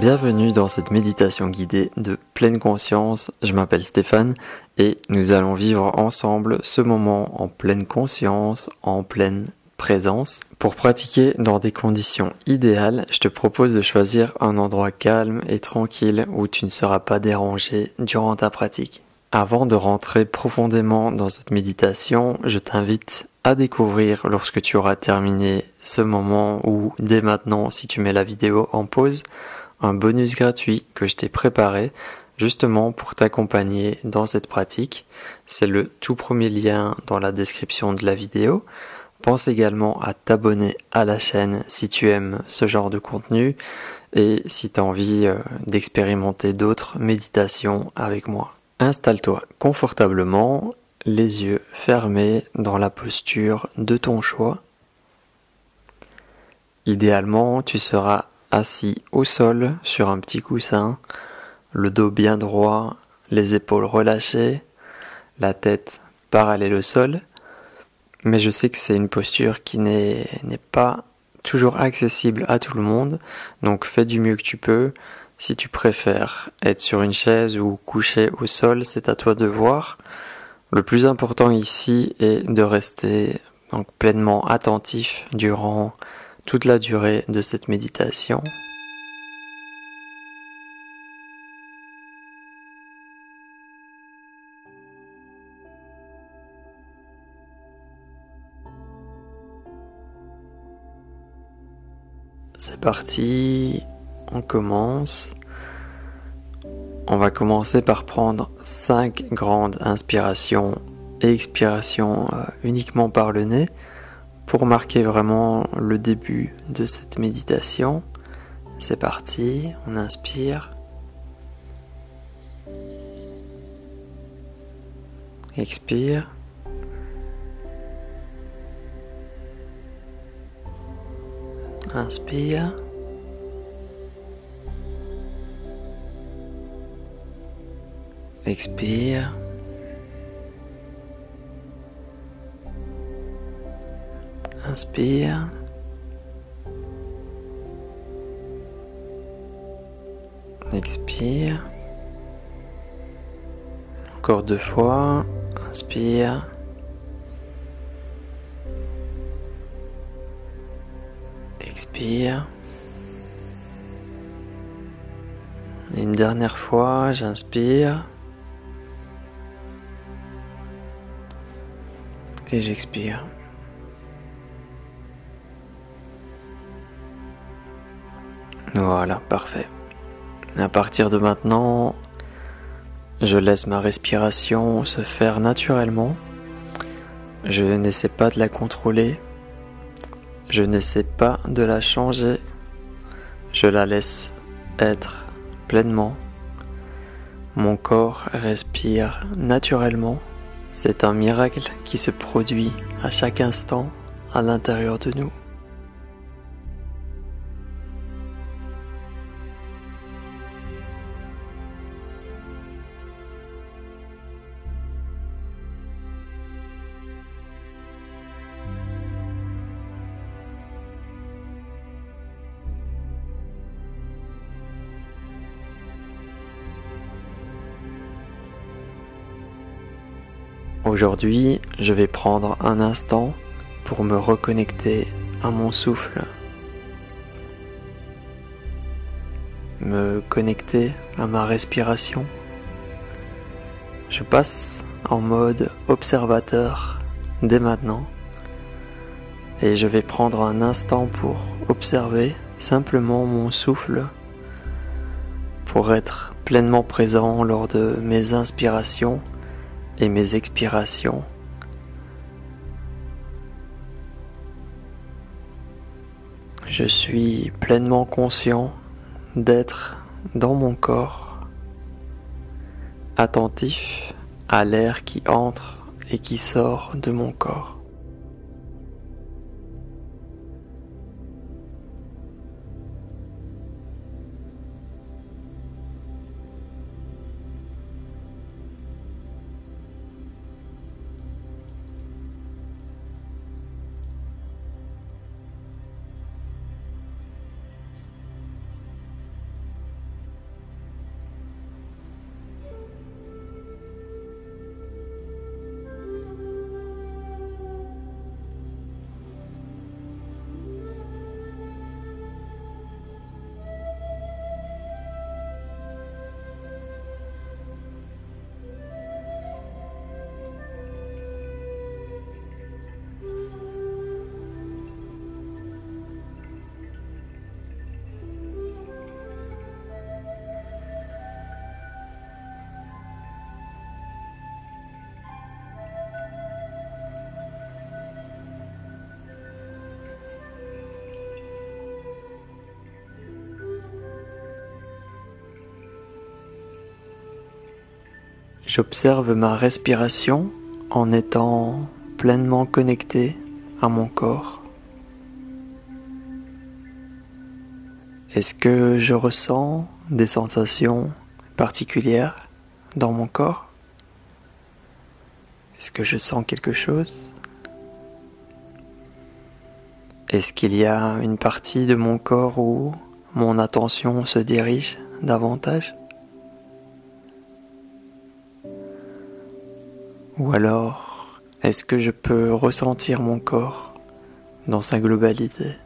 Bienvenue dans cette méditation guidée de pleine conscience. Je m'appelle Stéphane et nous allons vivre ensemble ce moment en pleine conscience, en pleine présence. Pour pratiquer dans des conditions idéales, je te propose de choisir un endroit calme et tranquille où tu ne seras pas dérangé durant ta pratique. Avant de rentrer profondément dans cette méditation, je t'invite à découvrir lorsque tu auras terminé ce moment ou dès maintenant si tu mets la vidéo en pause un bonus gratuit que je t'ai préparé justement pour t'accompagner dans cette pratique. C'est le tout premier lien dans la description de la vidéo. Pense également à t'abonner à la chaîne si tu aimes ce genre de contenu et si tu as envie euh, d'expérimenter d'autres méditations avec moi. Installe-toi confortablement, les yeux fermés dans la posture de ton choix. Idéalement, tu seras assis au sol sur un petit coussin, le dos bien droit, les épaules relâchées, la tête parallèle au sol. Mais je sais que c'est une posture qui n'est pas toujours accessible à tout le monde, donc fais du mieux que tu peux. Si tu préfères être sur une chaise ou couché au sol, c'est à toi de voir. Le plus important ici est de rester pleinement attentif durant toute la durée de cette méditation. C'est parti, on commence. On va commencer par prendre 5 grandes inspirations et expirations euh, uniquement par le nez pour marquer vraiment le début de cette méditation. C'est parti, on inspire. Expire. Inspire. Expire. Inspire. Expire. Encore deux fois. Inspire. Expire. Une dernière fois, j'inspire. Et j'expire. Voilà, parfait. À partir de maintenant, je laisse ma respiration se faire naturellement. Je n'essaie pas de la contrôler. Je n'essaie pas de la changer. Je la laisse être pleinement. Mon corps respire naturellement. C'est un miracle qui se produit à chaque instant à l'intérieur de nous. Aujourd'hui, je vais prendre un instant pour me reconnecter à mon souffle, me connecter à ma respiration. Je passe en mode observateur dès maintenant. Et je vais prendre un instant pour observer simplement mon souffle pour être pleinement présent lors de mes inspirations et mes expirations. Je suis pleinement conscient d'être dans mon corps, attentif à l'air qui entre et qui sort de mon corps. J'observe ma respiration en étant pleinement connecté à mon corps. Est-ce que je ressens des sensations particulières dans mon corps? Est-ce que je sens quelque chose? Est-ce qu'il y a une partie de mon corps où mon attention se dirige davantage? Ou alors, est-ce que je peux ressentir mon corps dans sa globalité?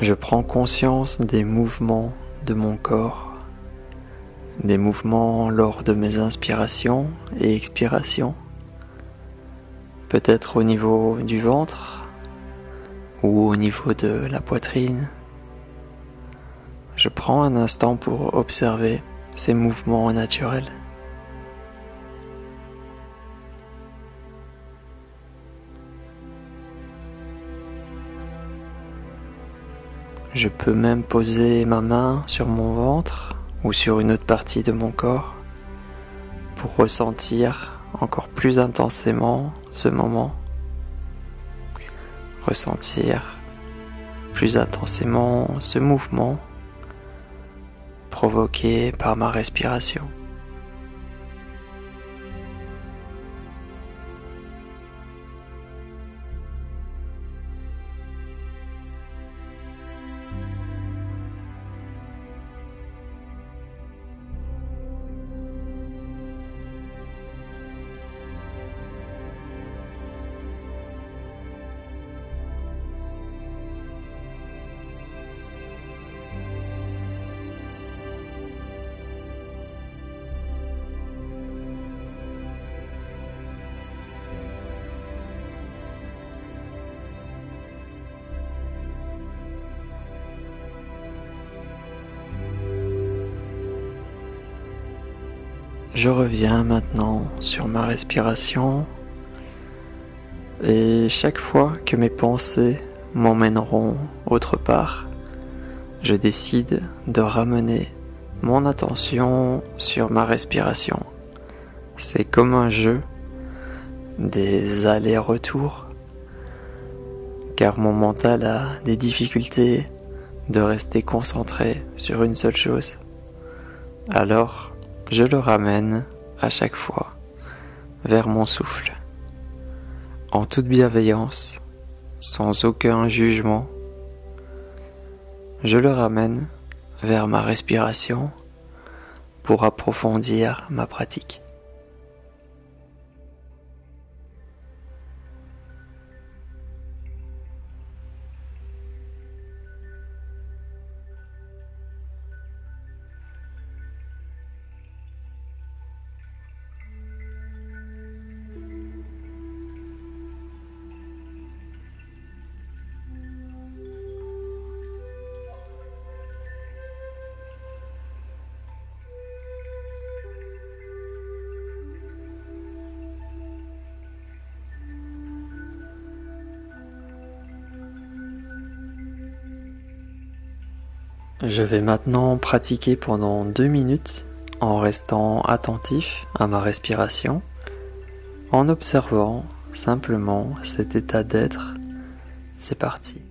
Je prends conscience des mouvements de mon corps, des mouvements lors de mes inspirations et expirations, peut-être au niveau du ventre ou au niveau de la poitrine. Je prends un instant pour observer ces mouvements naturels. Je peux même poser ma main sur mon ventre ou sur une autre partie de mon corps pour ressentir encore plus intensément ce moment. Ressentir plus intensément ce mouvement provoqué par ma respiration. Je reviens maintenant sur ma respiration et chaque fois que mes pensées m'emmèneront autre part, je décide de ramener mon attention sur ma respiration. C'est comme un jeu, des allers-retours, car mon mental a des difficultés de rester concentré sur une seule chose. Alors, je le ramène à chaque fois vers mon souffle, en toute bienveillance, sans aucun jugement. Je le ramène vers ma respiration pour approfondir ma pratique. Je vais maintenant pratiquer pendant deux minutes en restant attentif à ma respiration, en observant simplement cet état d'être. C'est parti.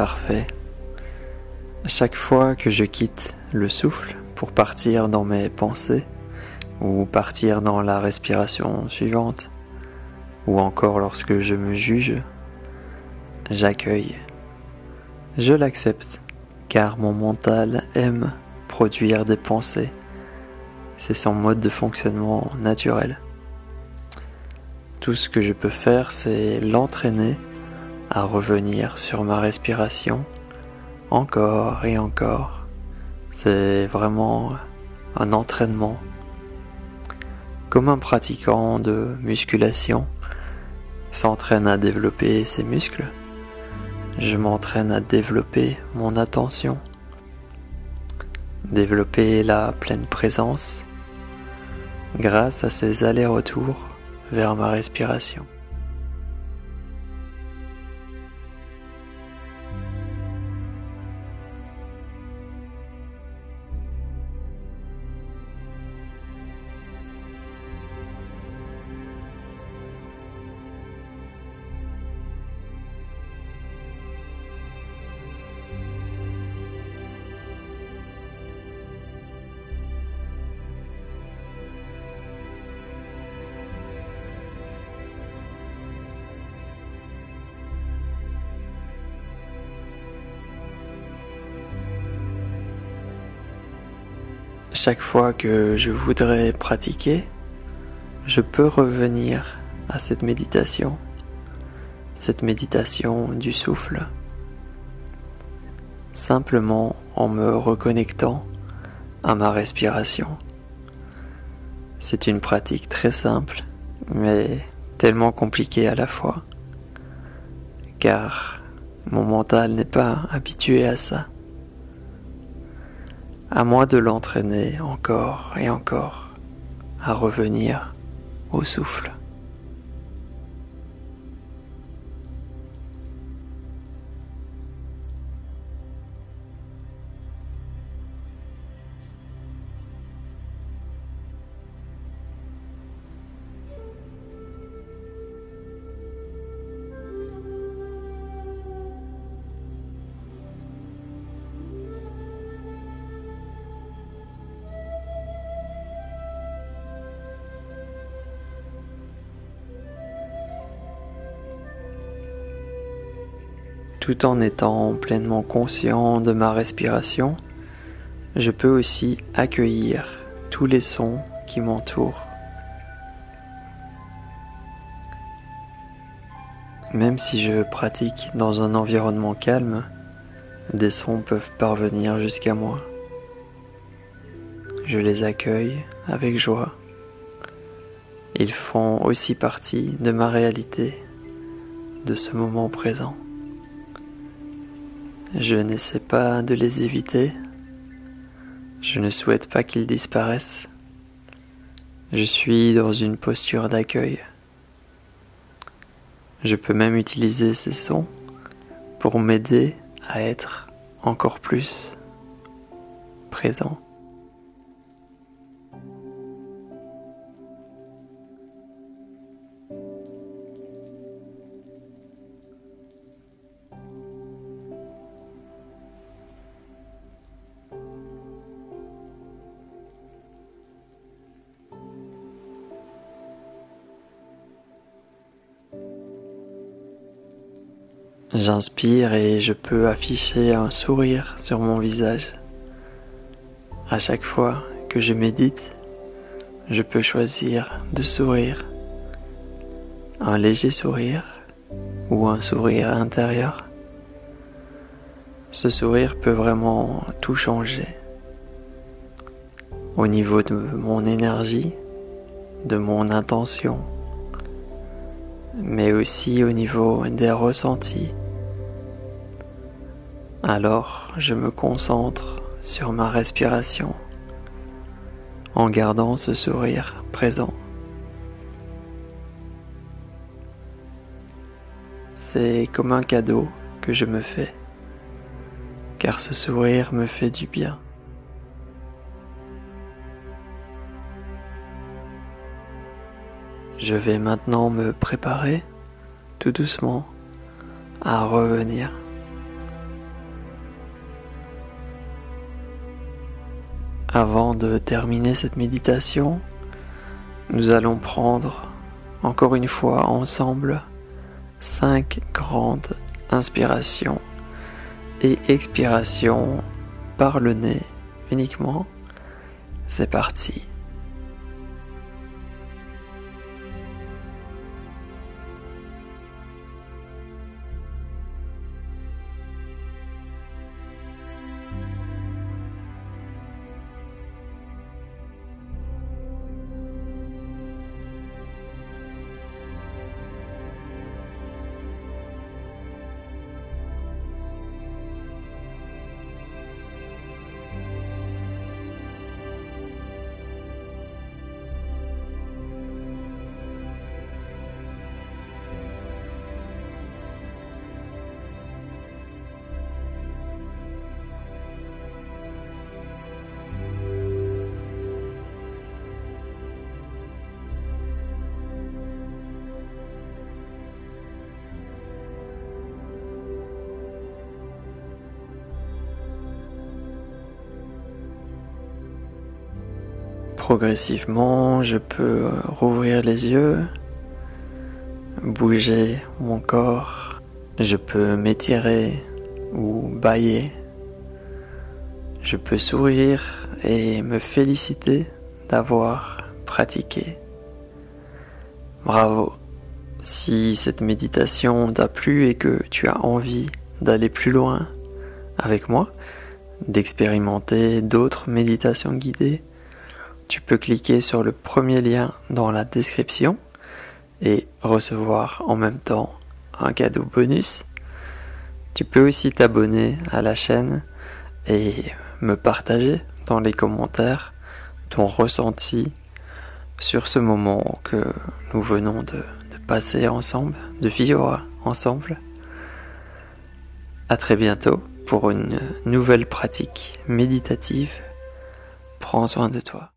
Parfait. Chaque fois que je quitte le souffle pour partir dans mes pensées, ou partir dans la respiration suivante, ou encore lorsque je me juge, j'accueille. Je l'accepte, car mon mental aime produire des pensées. C'est son mode de fonctionnement naturel. Tout ce que je peux faire, c'est l'entraîner à revenir sur ma respiration encore et encore. C'est vraiment un entraînement. Comme un pratiquant de musculation s'entraîne à développer ses muscles, je m'entraîne à développer mon attention, développer la pleine présence grâce à ces allers-retours vers ma respiration. Chaque fois que je voudrais pratiquer, je peux revenir à cette méditation, cette méditation du souffle, simplement en me reconnectant à ma respiration. C'est une pratique très simple, mais tellement compliquée à la fois, car mon mental n'est pas habitué à ça. À moi de l'entraîner encore et encore à revenir au souffle. Tout en étant pleinement conscient de ma respiration, je peux aussi accueillir tous les sons qui m'entourent. Même si je pratique dans un environnement calme, des sons peuvent parvenir jusqu'à moi. Je les accueille avec joie. Ils font aussi partie de ma réalité, de ce moment présent. Je n'essaie pas de les éviter. Je ne souhaite pas qu'ils disparaissent. Je suis dans une posture d'accueil. Je peux même utiliser ces sons pour m'aider à être encore plus présent. J'inspire et je peux afficher un sourire sur mon visage. À chaque fois que je médite, je peux choisir de sourire. Un léger sourire ou un sourire intérieur. Ce sourire peut vraiment tout changer. Au niveau de mon énergie, de mon intention, mais aussi au niveau des ressentis alors je me concentre sur ma respiration en gardant ce sourire présent. C'est comme un cadeau que je me fais, car ce sourire me fait du bien. Je vais maintenant me préparer tout doucement à revenir Avant de terminer cette méditation, nous allons prendre encore une fois ensemble cinq grandes inspirations et expirations par le nez uniquement. C'est parti. Progressivement, je peux rouvrir les yeux, bouger mon corps, je peux m'étirer ou bailler, je peux sourire et me féliciter d'avoir pratiqué. Bravo. Si cette méditation t'a plu et que tu as envie d'aller plus loin avec moi, d'expérimenter d'autres méditations guidées, tu peux cliquer sur le premier lien dans la description et recevoir en même temps un cadeau bonus. Tu peux aussi t'abonner à la chaîne et me partager dans les commentaires ton ressenti sur ce moment que nous venons de, passer ensemble, de vivre ensemble. À très bientôt pour une nouvelle pratique méditative. Prends soin de toi.